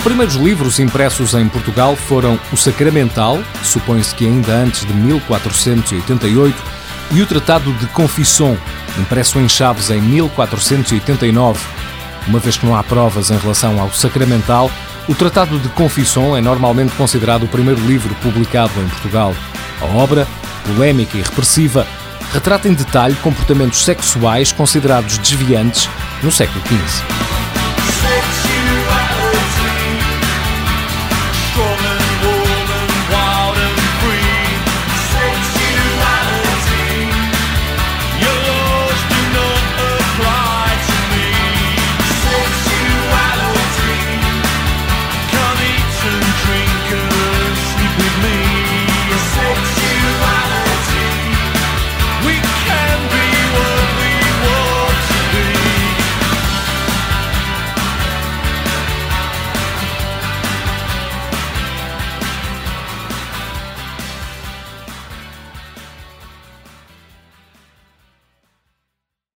primeiros livros impressos em Portugal foram o Sacramental, supõe-se que ainda antes de 1488, e o Tratado de Confisson, impresso em Chaves em 1489. Uma vez que não há provas em relação ao Sacramental, o Tratado de Confisson é normalmente considerado o primeiro livro publicado em Portugal. A obra, polémica e repressiva, retrata em detalhe comportamentos sexuais considerados desviantes no século XV.